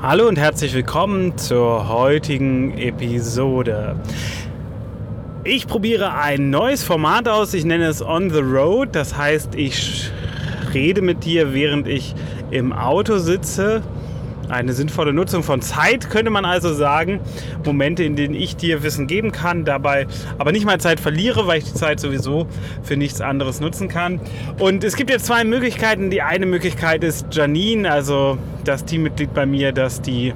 Hallo und herzlich willkommen zur heutigen Episode. Ich probiere ein neues Format aus. Ich nenne es On the Road. Das heißt, ich rede mit dir, während ich im Auto sitze eine sinnvolle Nutzung von Zeit, könnte man also sagen. Momente, in denen ich dir Wissen geben kann, dabei aber nicht mal Zeit verliere, weil ich die Zeit sowieso für nichts anderes nutzen kann. Und es gibt jetzt zwei Möglichkeiten. Die eine Möglichkeit ist Janine, also das Teammitglied bei mir, das die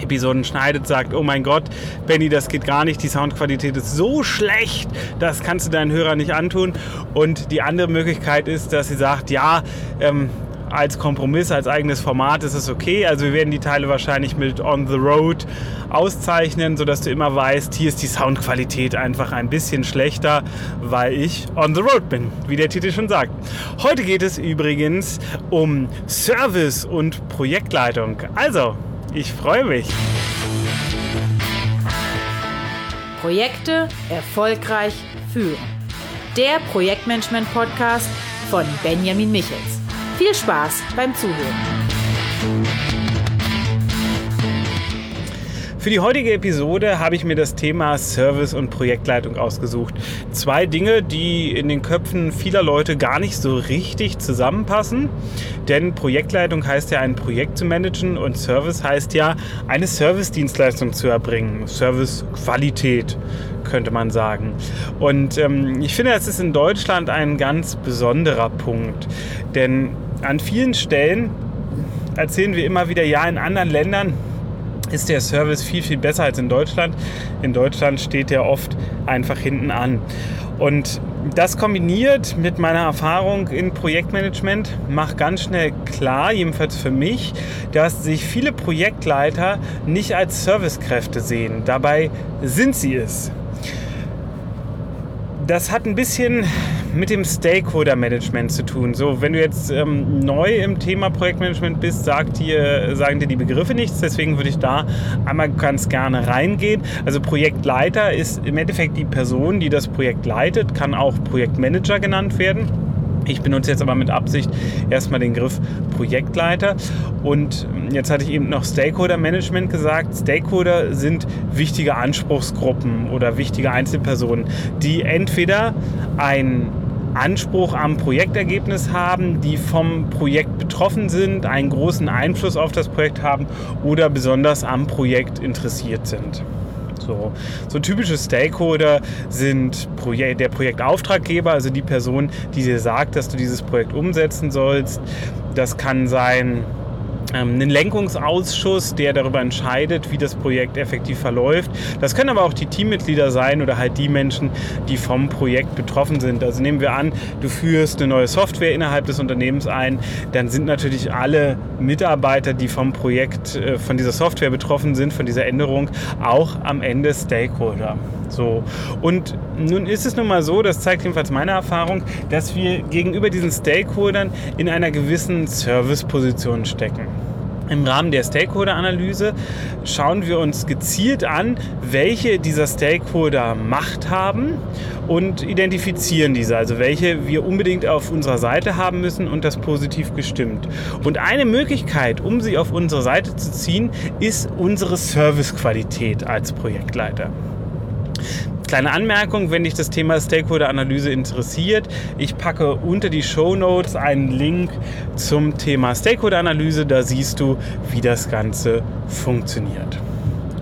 Episoden schneidet, sagt, oh mein Gott, Benny, das geht gar nicht, die Soundqualität ist so schlecht, das kannst du deinen Hörern nicht antun. Und die andere Möglichkeit ist, dass sie sagt, ja, ähm, als Kompromiss, als eigenes Format ist es okay. Also wir werden die Teile wahrscheinlich mit On the Road auszeichnen, sodass du immer weißt, hier ist die Soundqualität einfach ein bisschen schlechter, weil ich on the road bin, wie der Titel schon sagt. Heute geht es übrigens um Service und Projektleitung. Also, ich freue mich. Projekte erfolgreich führen. Der Projektmanagement-Podcast von Benjamin Michels. Viel Spaß beim Zuhören. Für die heutige Episode habe ich mir das Thema Service und Projektleitung ausgesucht. Zwei Dinge, die in den Köpfen vieler Leute gar nicht so richtig zusammenpassen. Denn Projektleitung heißt ja, ein Projekt zu managen und Service heißt ja, eine Service-Dienstleistung zu erbringen. Service-Qualität könnte man sagen. Und ähm, ich finde, das ist in Deutschland ein ganz besonderer Punkt. Denn an vielen Stellen erzählen wir immer wieder, ja, in anderen Ländern ist der Service viel, viel besser als in Deutschland. In Deutschland steht er oft einfach hinten an. Und das kombiniert mit meiner Erfahrung in Projektmanagement macht ganz schnell klar, jedenfalls für mich, dass sich viele Projektleiter nicht als Servicekräfte sehen. Dabei sind sie es. Das hat ein bisschen mit dem Stakeholder-Management zu tun. So, wenn du jetzt ähm, neu im Thema Projektmanagement bist, sagt dir, sagen dir die Begriffe nichts. Deswegen würde ich da einmal ganz gerne reingehen. Also Projektleiter ist im Endeffekt die Person, die das Projekt leitet, kann auch Projektmanager genannt werden. Ich benutze jetzt aber mit Absicht erstmal den Griff Projektleiter. Und jetzt hatte ich eben noch Stakeholder Management gesagt. Stakeholder sind wichtige Anspruchsgruppen oder wichtige Einzelpersonen, die entweder ein Anspruch am Projektergebnis haben, die vom Projekt betroffen sind, einen großen Einfluss auf das Projekt haben oder besonders am Projekt interessiert sind. So, so typische Stakeholder sind der Projektauftraggeber, also die Person, die dir sagt, dass du dieses Projekt umsetzen sollst. Das kann sein einen Lenkungsausschuss, der darüber entscheidet, wie das Projekt effektiv verläuft. Das können aber auch die Teammitglieder sein oder halt die Menschen, die vom Projekt betroffen sind. Also nehmen wir an, du führst eine neue Software innerhalb des Unternehmens ein, dann sind natürlich alle Mitarbeiter, die vom Projekt, äh, von dieser Software betroffen sind, von dieser Änderung, auch am Ende Stakeholder. So. Und nun ist es nun mal so, das zeigt jedenfalls meine Erfahrung, dass wir gegenüber diesen Stakeholdern in einer gewissen Serviceposition stecken. Im Rahmen der Stakeholder-Analyse schauen wir uns gezielt an, welche dieser Stakeholder Macht haben und identifizieren diese, also welche wir unbedingt auf unserer Seite haben müssen und das positiv gestimmt. Und eine Möglichkeit, um sie auf unsere Seite zu ziehen, ist unsere Servicequalität als Projektleiter. Kleine Anmerkung, wenn dich das Thema Stakeholder-Analyse interessiert, ich packe unter die Show Notes einen Link zum Thema Stakeholder-Analyse. Da siehst du, wie das Ganze funktioniert.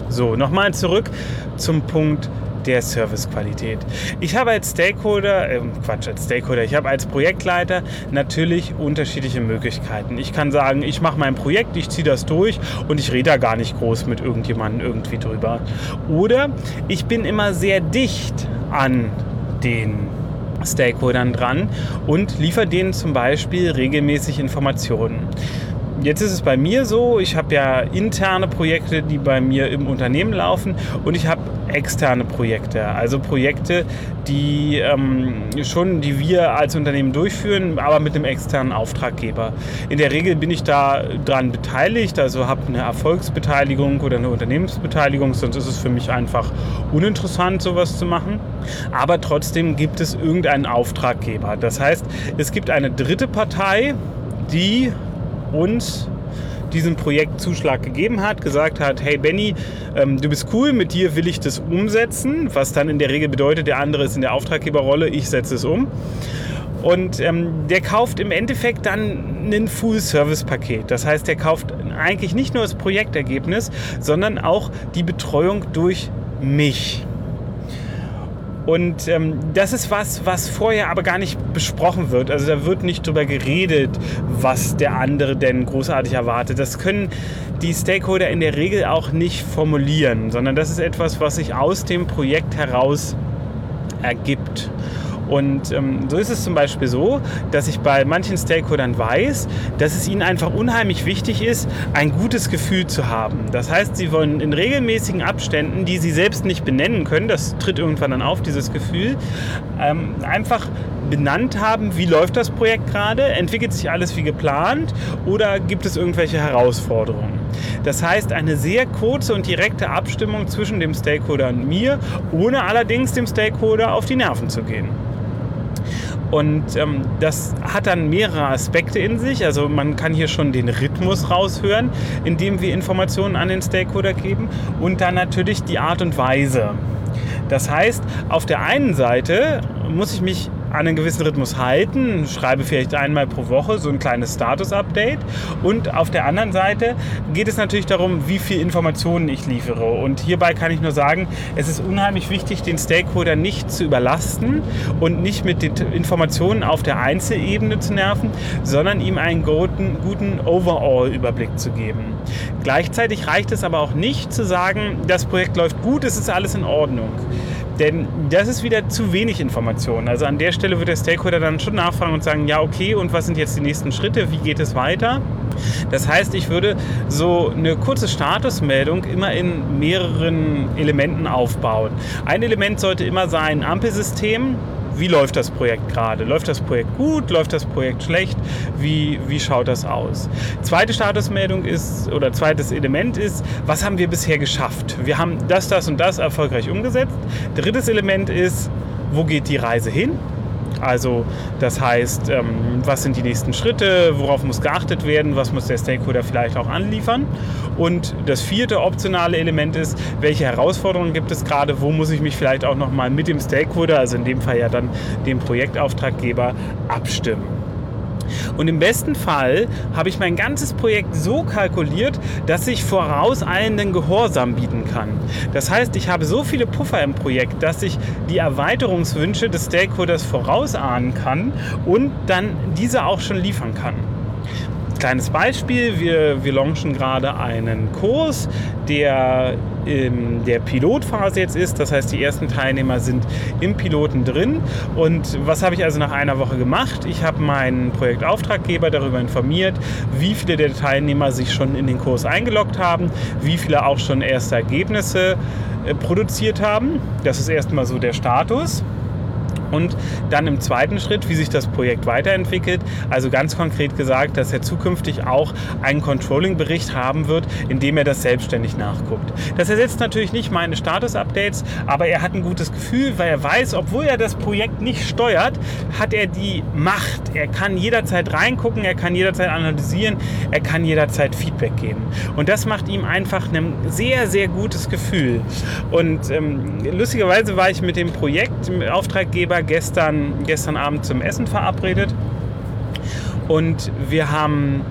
So, nochmal zurück zum Punkt der Servicequalität. Ich habe als Stakeholder, äh, Quatsch, als Stakeholder, ich habe als Projektleiter natürlich unterschiedliche Möglichkeiten. Ich kann sagen, ich mache mein Projekt, ich ziehe das durch und ich rede da gar nicht groß mit irgendjemandem irgendwie drüber. Oder ich bin immer sehr dicht an den Stakeholdern dran und liefere denen zum Beispiel regelmäßig Informationen. Jetzt ist es bei mir so, ich habe ja interne Projekte, die bei mir im Unternehmen laufen und ich habe externe Projekte, also Projekte, die ähm, schon, die wir als Unternehmen durchführen, aber mit einem externen Auftraggeber. In der Regel bin ich da dran beteiligt, also habe eine Erfolgsbeteiligung oder eine Unternehmensbeteiligung, sonst ist es für mich einfach uninteressant, sowas zu machen. Aber trotzdem gibt es irgendeinen Auftraggeber. Das heißt, es gibt eine dritte Partei, die uns diesen Projektzuschlag gegeben hat, gesagt hat, hey Benny, ähm, du bist cool, mit dir will ich das umsetzen, was dann in der Regel bedeutet, der andere ist in der Auftraggeberrolle, ich setze es um. Und ähm, der kauft im Endeffekt dann ein Full-Service-Paket. Das heißt, der kauft eigentlich nicht nur das Projektergebnis, sondern auch die Betreuung durch mich. Und ähm, das ist was, was vorher aber gar nicht besprochen wird. Also da wird nicht drüber geredet, was der andere denn großartig erwartet. Das können die Stakeholder in der Regel auch nicht formulieren, sondern das ist etwas, was sich aus dem Projekt heraus ergibt. Und ähm, so ist es zum Beispiel so, dass ich bei manchen Stakeholdern weiß, dass es ihnen einfach unheimlich wichtig ist, ein gutes Gefühl zu haben. Das heißt, sie wollen in regelmäßigen Abständen, die sie selbst nicht benennen können, das tritt irgendwann dann auf, dieses Gefühl, ähm, einfach benannt haben, wie läuft das Projekt gerade, entwickelt sich alles wie geplant oder gibt es irgendwelche Herausforderungen. Das heißt, eine sehr kurze und direkte Abstimmung zwischen dem Stakeholder und mir, ohne allerdings dem Stakeholder auf die Nerven zu gehen. Und ähm, das hat dann mehrere Aspekte in sich. Also man kann hier schon den Rhythmus raushören, indem wir Informationen an den Stakeholder geben. Und dann natürlich die Art und Weise. Das heißt, auf der einen Seite muss ich mich an einen gewissen Rhythmus halten, schreibe vielleicht einmal pro Woche so ein kleines Status-Update. Und auf der anderen Seite geht es natürlich darum, wie viel Informationen ich liefere. Und hierbei kann ich nur sagen, es ist unheimlich wichtig, den Stakeholder nicht zu überlasten und nicht mit den Informationen auf der Einzelebene zu nerven, sondern ihm einen guten, guten Overall-Überblick zu geben. Gleichzeitig reicht es aber auch nicht zu sagen, das Projekt läuft gut, es ist alles in Ordnung. Denn das ist wieder zu wenig Information. Also an der Stelle wird der Stakeholder dann schon nachfragen und sagen, ja, okay, und was sind jetzt die nächsten Schritte? Wie geht es weiter? Das heißt, ich würde so eine kurze Statusmeldung immer in mehreren Elementen aufbauen. Ein Element sollte immer sein Ampelsystem wie läuft das Projekt gerade? Läuft das Projekt gut? Läuft das Projekt schlecht? Wie, wie schaut das aus? Zweite Statusmeldung ist, oder zweites Element ist, was haben wir bisher geschafft? Wir haben das, das und das erfolgreich umgesetzt. Drittes Element ist, wo geht die Reise hin? Also das heißt, ähm, was sind die nächsten Schritte, worauf muss geachtet werden, was muss der Stakeholder vielleicht auch anliefern. Und das vierte optionale Element ist, welche Herausforderungen gibt es gerade, wo muss ich mich vielleicht auch nochmal mit dem Stakeholder, also in dem Fall ja dann dem Projektauftraggeber, abstimmen. Und im besten Fall habe ich mein ganzes Projekt so kalkuliert, dass ich vorauseilenden Gehorsam bieten kann. Das heißt, ich habe so viele Puffer im Projekt, dass ich die Erweiterungswünsche des Stakeholders vorausahnen kann und dann diese auch schon liefern kann. Kleines Beispiel, wir, wir launchen gerade einen Kurs, der in der Pilotphase jetzt ist. Das heißt, die ersten Teilnehmer sind im Piloten drin. Und was habe ich also nach einer Woche gemacht? Ich habe meinen Projektauftraggeber darüber informiert, wie viele der Teilnehmer sich schon in den Kurs eingeloggt haben, wie viele auch schon erste Ergebnisse äh, produziert haben. Das ist erstmal so der Status und dann im zweiten Schritt, wie sich das Projekt weiterentwickelt. Also ganz konkret gesagt, dass er zukünftig auch einen Controlling-Bericht haben wird, in dem er das selbstständig nachguckt. Das ersetzt natürlich nicht meine Status-Updates, aber er hat ein gutes Gefühl, weil er weiß, obwohl er das Projekt nicht steuert, hat er die Macht. Er kann jederzeit reingucken, er kann jederzeit analysieren, er kann jederzeit Feedback geben. Und das macht ihm einfach ein sehr, sehr gutes Gefühl. Und ähm, lustigerweise war ich mit dem Projekt, dem Auftraggeber, Arbeitgeber gestern, gestern Abend zum Essen verabredet. Und wir haben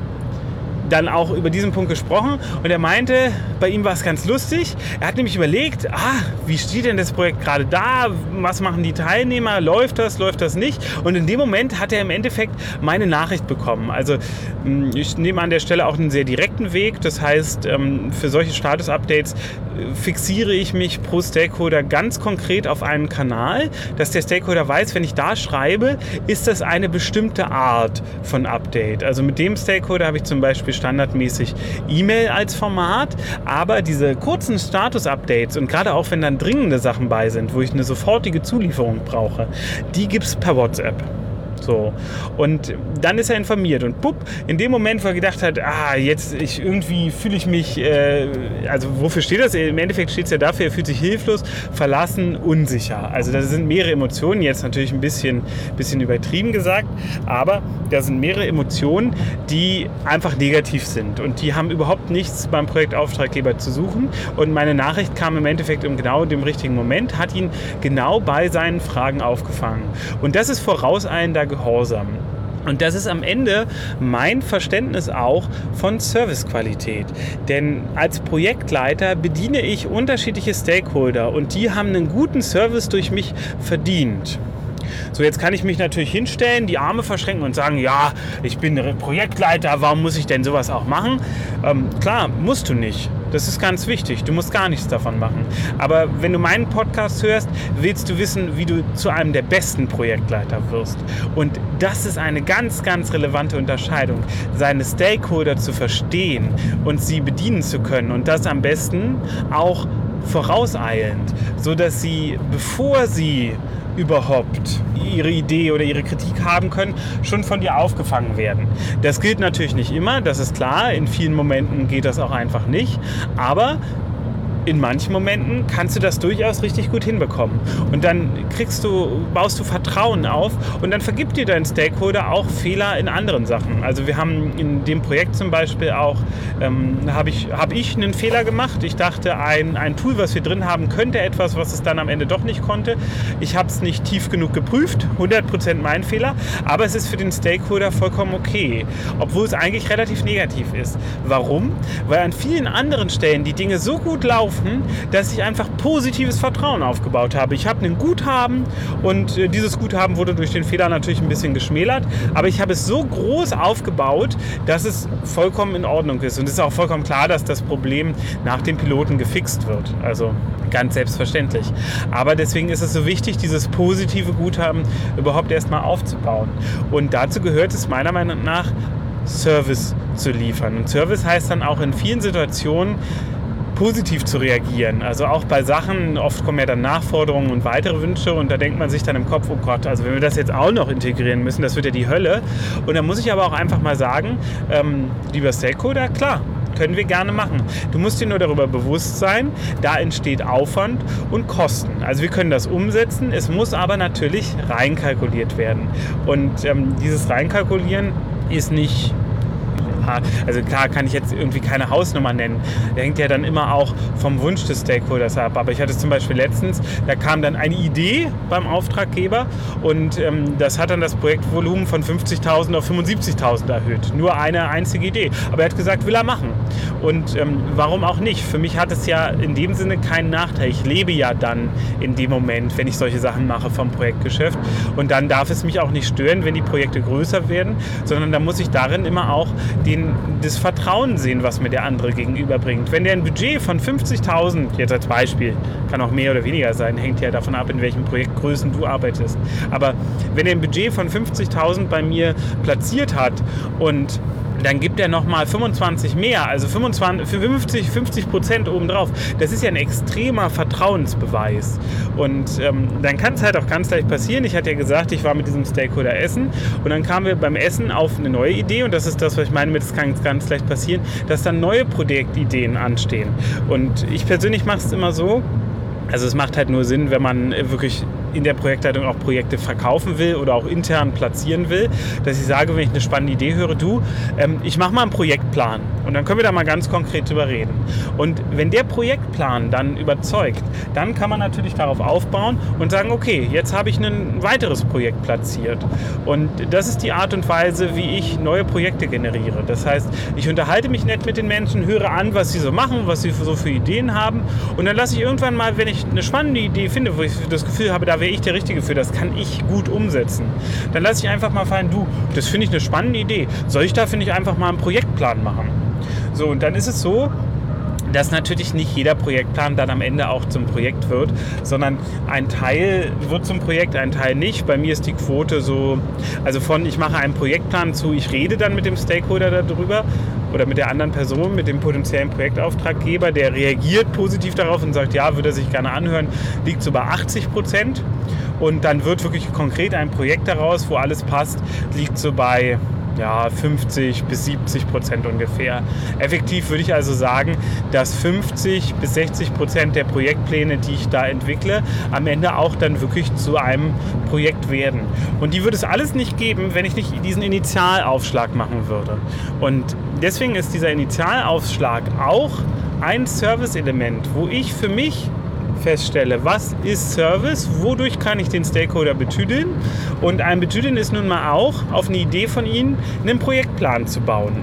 dann auch über diesen Punkt gesprochen und er meinte, bei ihm war es ganz lustig. Er hat nämlich überlegt, ah, wie steht denn das Projekt gerade da? Was machen die Teilnehmer? Läuft das? Läuft das nicht? Und in dem Moment hat er im Endeffekt meine Nachricht bekommen. Also hm, ich nehme an der Stelle auch einen sehr direkten Weg. Das heißt, ähm, für solche Status-Updates äh, fixiere ich mich pro Stakeholder ganz konkret auf einen Kanal, dass der Stakeholder weiß, wenn ich da schreibe, ist das eine bestimmte Art von Update. Also mit dem Stakeholder habe ich zum Beispiel standardmäßig E-Mail als Format, aber diese kurzen Status-Updates und gerade auch wenn dann dringende Sachen bei sind, wo ich eine sofortige Zulieferung brauche, die gibt es per WhatsApp. So. Und dann ist er informiert und pupp, in dem Moment, wo er gedacht hat, ah, jetzt ich, irgendwie fühle ich mich, äh, also wofür steht das? Im Endeffekt steht es ja dafür, er fühlt sich hilflos, verlassen, unsicher. Also da sind mehrere Emotionen, jetzt natürlich ein bisschen, bisschen übertrieben gesagt, aber da sind mehrere Emotionen, die einfach negativ sind und die haben überhaupt nichts beim Projektauftraggeber zu suchen. Und meine Nachricht kam im Endeffekt im genau dem richtigen Moment, hat ihn genau bei seinen Fragen aufgefangen. Und das ist vorauseilender Gehorsam. Und das ist am Ende mein Verständnis auch von Servicequalität. Denn als Projektleiter bediene ich unterschiedliche Stakeholder und die haben einen guten Service durch mich verdient. So, jetzt kann ich mich natürlich hinstellen, die Arme verschränken und sagen, ja, ich bin Projektleiter, warum muss ich denn sowas auch machen? Ähm, klar, musst du nicht. Das ist ganz wichtig. Du musst gar nichts davon machen. Aber wenn du meinen Podcast hörst, willst du wissen, wie du zu einem der besten Projektleiter wirst. Und das ist eine ganz, ganz relevante Unterscheidung. Seine Stakeholder zu verstehen und sie bedienen zu können. Und das am besten auch vorauseilend, sodass sie, bevor sie überhaupt ihre Idee oder ihre Kritik haben können, schon von dir aufgefangen werden. Das gilt natürlich nicht immer, das ist klar. In vielen Momenten geht das auch einfach nicht. Aber in manchen Momenten kannst du das durchaus richtig gut hinbekommen. Und dann kriegst du, baust du Vertrauen auf und dann vergibt dir dein Stakeholder auch Fehler in anderen Sachen. Also wir haben in dem Projekt zum Beispiel auch, ähm, habe ich, hab ich einen Fehler gemacht. Ich dachte, ein, ein Tool, was wir drin haben, könnte etwas, was es dann am Ende doch nicht konnte. Ich habe es nicht tief genug geprüft, 100% mein Fehler, aber es ist für den Stakeholder vollkommen okay, obwohl es eigentlich relativ negativ ist. Warum? Weil an vielen anderen Stellen die Dinge so gut laufen, laufen, dass ich einfach positives Vertrauen aufgebaut habe. Ich habe ein Guthaben und äh, dieses Guthaben wurde durch den Fehler natürlich ein bisschen geschmälert, aber ich habe es so groß aufgebaut, dass es vollkommen in Ordnung ist. Und es ist auch vollkommen klar, dass das Problem nach dem Piloten gefixt wird. Also ganz selbstverständlich. Aber deswegen ist es so wichtig, dieses positive Guthaben überhaupt erstmal aufzubauen. Und dazu gehört es meiner Meinung nach, Service zu liefern. Und Service heißt dann auch in vielen Situationen, positiv zu reagieren. Also auch bei Sachen, oft kommen ja dann Nachforderungen und weitere Wünsche und da denkt man sich dann im Kopf, oh Gott, also wenn wir das jetzt auch noch integrieren müssen, das wird ja die Hölle. Und da muss ich aber auch einfach mal sagen, ähm, lieber Stakeholder, klar, können wir gerne machen. Du musst dir nur darüber bewusst sein, da entsteht Aufwand und Kosten. Also wir können das umsetzen, es muss aber natürlich reinkalkuliert werden. Und ähm, dieses Reinkalkulieren ist nicht also klar kann ich jetzt irgendwie keine Hausnummer nennen. Der hängt ja dann immer auch vom Wunsch des Stakeholders ab. Aber ich hatte zum Beispiel letztens, da kam dann eine Idee beim Auftraggeber und ähm, das hat dann das Projektvolumen von 50.000 auf 75.000 erhöht. Nur eine einzige Idee. Aber er hat gesagt, will er machen. Und ähm, warum auch nicht? Für mich hat es ja in dem Sinne keinen Nachteil. Ich lebe ja dann in dem Moment, wenn ich solche Sachen mache vom Projektgeschäft. Und dann darf es mich auch nicht stören, wenn die Projekte größer werden, sondern da muss ich darin immer auch den den, das Vertrauen sehen, was mir der andere gegenüberbringt. Wenn der ein Budget von 50.000, jetzt als Beispiel, kann auch mehr oder weniger sein, hängt ja davon ab, in welchen Projektgrößen du arbeitest. Aber wenn er ein Budget von 50.000 bei mir platziert hat und dann gibt er nochmal 25 mehr, also 25, 50, 50 Prozent obendrauf. Das ist ja ein extremer Vertrauensbeweis. Und ähm, dann kann es halt auch ganz leicht passieren. Ich hatte ja gesagt, ich war mit diesem Stakeholder essen und dann kamen wir beim Essen auf eine neue Idee und das ist das, was ich meine mit, es kann ganz leicht passieren, dass dann neue Projektideen anstehen. Und ich persönlich mache es immer so, also es macht halt nur Sinn, wenn man wirklich in der Projektleitung auch Projekte verkaufen will oder auch intern platzieren will, dass ich sage, wenn ich eine spannende Idee höre, du, ähm, ich mache mal einen Projektplan und dann können wir da mal ganz konkret drüber reden. Und wenn der Projektplan dann überzeugt, dann kann man natürlich darauf aufbauen und sagen, okay, jetzt habe ich ein weiteres Projekt platziert. Und das ist die Art und Weise, wie ich neue Projekte generiere. Das heißt, ich unterhalte mich nett mit den Menschen, höre an, was sie so machen, was sie so für Ideen haben und dann lasse ich irgendwann mal, wenn ich eine spannende Idee finde, wo ich das Gefühl habe, da wäre ich der Richtige für, das kann ich gut umsetzen. Dann lasse ich einfach mal fallen, du, das finde ich eine spannende Idee. Soll ich da, finde ich, einfach mal einen Projektplan machen? So, und dann ist es so, dass natürlich nicht jeder Projektplan dann am Ende auch zum Projekt wird, sondern ein Teil wird zum Projekt, ein Teil nicht. Bei mir ist die Quote so, also von ich mache einen Projektplan zu, ich rede dann mit dem Stakeholder darüber oder mit der anderen Person, mit dem potenziellen Projektauftraggeber, der reagiert positiv darauf und sagt, ja, würde er sich gerne anhören, liegt so bei 80 Prozent. Und dann wird wirklich konkret ein Projekt daraus, wo alles passt, liegt so bei ja, 50 bis 70 Prozent ungefähr. Effektiv würde ich also sagen, dass 50 bis 60 Prozent der Projektpläne, die ich da entwickle, am Ende auch dann wirklich zu einem Projekt werden. Und die würde es alles nicht geben, wenn ich nicht diesen Initialaufschlag machen würde. Und deswegen ist dieser Initialaufschlag auch ein Service-Element, wo ich für mich feststelle, was ist Service, wodurch kann ich den Stakeholder betüdeln. Und ein Betüdeln ist nun mal auch, auf eine Idee von Ihnen einen Projektplan zu bauen.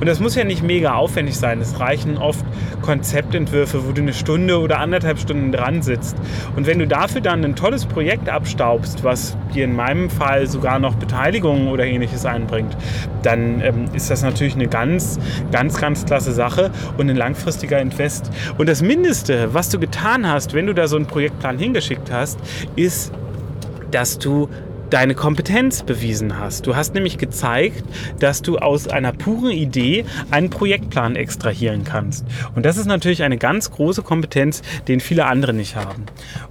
Und das muss ja nicht mega aufwendig sein. Es reichen oft Konzeptentwürfe, wo du eine Stunde oder anderthalb Stunden dran sitzt. Und wenn du dafür dann ein tolles Projekt abstaubst, was dir in meinem Fall sogar noch Beteiligung oder ähnliches einbringt, dann ähm, ist das natürlich eine ganz, ganz, ganz klasse Sache und ein langfristiger Invest. Und das Mindeste, was du getan hast, wenn du da so einen Projektplan hingeschickt hast, ist, dass du deine Kompetenz bewiesen hast. Du hast nämlich gezeigt, dass du aus einer puren Idee einen Projektplan extrahieren kannst. Und das ist natürlich eine ganz große Kompetenz, den viele andere nicht haben.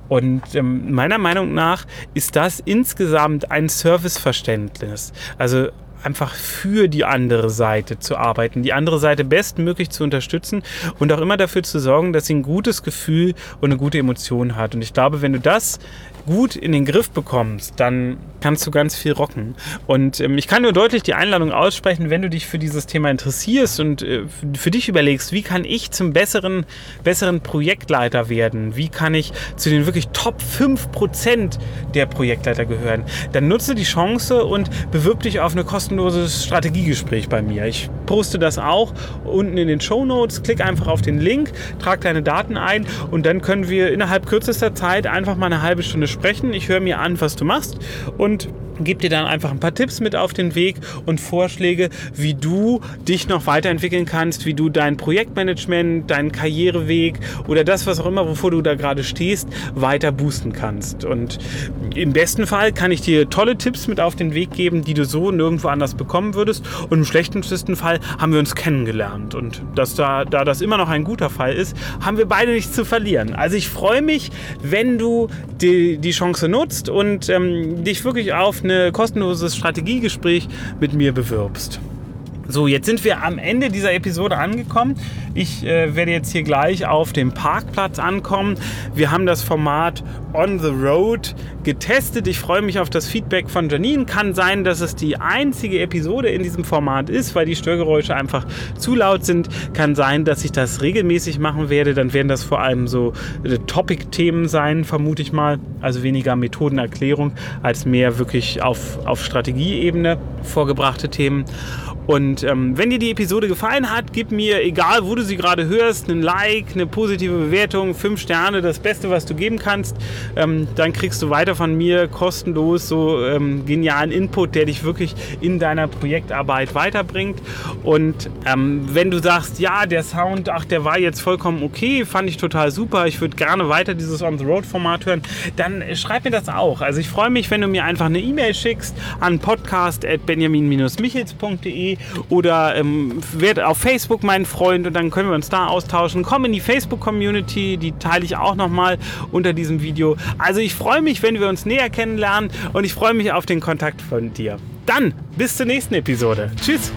Und ähm, meiner Meinung nach ist das insgesamt ein Serviceverständnis. Also einfach für die andere Seite zu arbeiten, die andere Seite bestmöglich zu unterstützen und auch immer dafür zu sorgen, dass sie ein gutes Gefühl und eine gute Emotion hat. Und ich glaube, wenn du das gut in den Griff bekommst, dann kannst du ganz viel rocken. Und ähm, ich kann nur deutlich die Einladung aussprechen, wenn du dich für dieses Thema interessierst und äh, für dich überlegst, wie kann ich zum besseren, besseren Projektleiter werden? Wie kann ich zu den wirklich Top 5% der Projektleiter gehören? Dann nutze die Chance und bewirb dich auf ein kostenloses Strategiegespräch bei mir. Ich poste das auch unten in den Show Notes. Klick einfach auf den Link, trag deine Daten ein und dann können wir innerhalb kürzester Zeit einfach mal eine halbe Stunde sprechen. Ich höre mir an, was du machst und gebe dir dann einfach ein paar Tipps mit auf den Weg und Vorschläge, wie du dich noch weiterentwickeln kannst, wie du dein Projektmanagement, deinen Karriereweg oder das, was auch immer, wovor du da gerade stehst, weiter boosten kannst. Und im besten Fall kann ich dir tolle Tipps mit auf den Weg geben, die du so nirgendwo anders bekommen würdest. Und im schlechtesten Fall haben wir uns kennengelernt. Und dass da, da das immer noch ein guter Fall ist, haben wir beide nichts zu verlieren. Also ich freue mich, wenn du die, die Chance nutzt und ähm, dich wirklich auf ein kostenloses Strategiegespräch mit mir bewirbst. So, jetzt sind wir am Ende dieser Episode angekommen. Ich äh, werde jetzt hier gleich auf dem Parkplatz ankommen. Wir haben das Format On the Road getestet. Ich freue mich auf das Feedback von Janine. Kann sein, dass es die einzige Episode in diesem Format ist, weil die Störgeräusche einfach zu laut sind. Kann sein, dass ich das regelmäßig machen werde. Dann werden das vor allem so äh, Topic-Themen sein, vermute ich mal. Also weniger Methodenerklärung als mehr wirklich auf, auf Strategieebene vorgebrachte Themen. Und ähm, wenn dir die Episode gefallen hat, gib mir, egal wo du sie gerade hörst, einen Like, eine positive Bewertung, fünf Sterne, das Beste, was du geben kannst. Ähm, dann kriegst du weiter von mir kostenlos so ähm, genialen Input, der dich wirklich in deiner Projektarbeit weiterbringt. Und ähm, wenn du sagst, ja, der Sound, ach, der war jetzt vollkommen okay, fand ich total super, ich würde gerne weiter dieses On-the-Road-Format hören, dann schreib mir das auch. Also ich freue mich, wenn du mir einfach eine E-Mail schickst an podcast.benjamin-michels.de oder ähm, werd auf Facebook mein Freund und dann können wir uns da austauschen. Komm in die Facebook-Community, die teile ich auch nochmal unter diesem Video. Also ich freue mich, wenn wir uns näher kennenlernen und ich freue mich auf den Kontakt von dir. Dann bis zur nächsten Episode. Tschüss!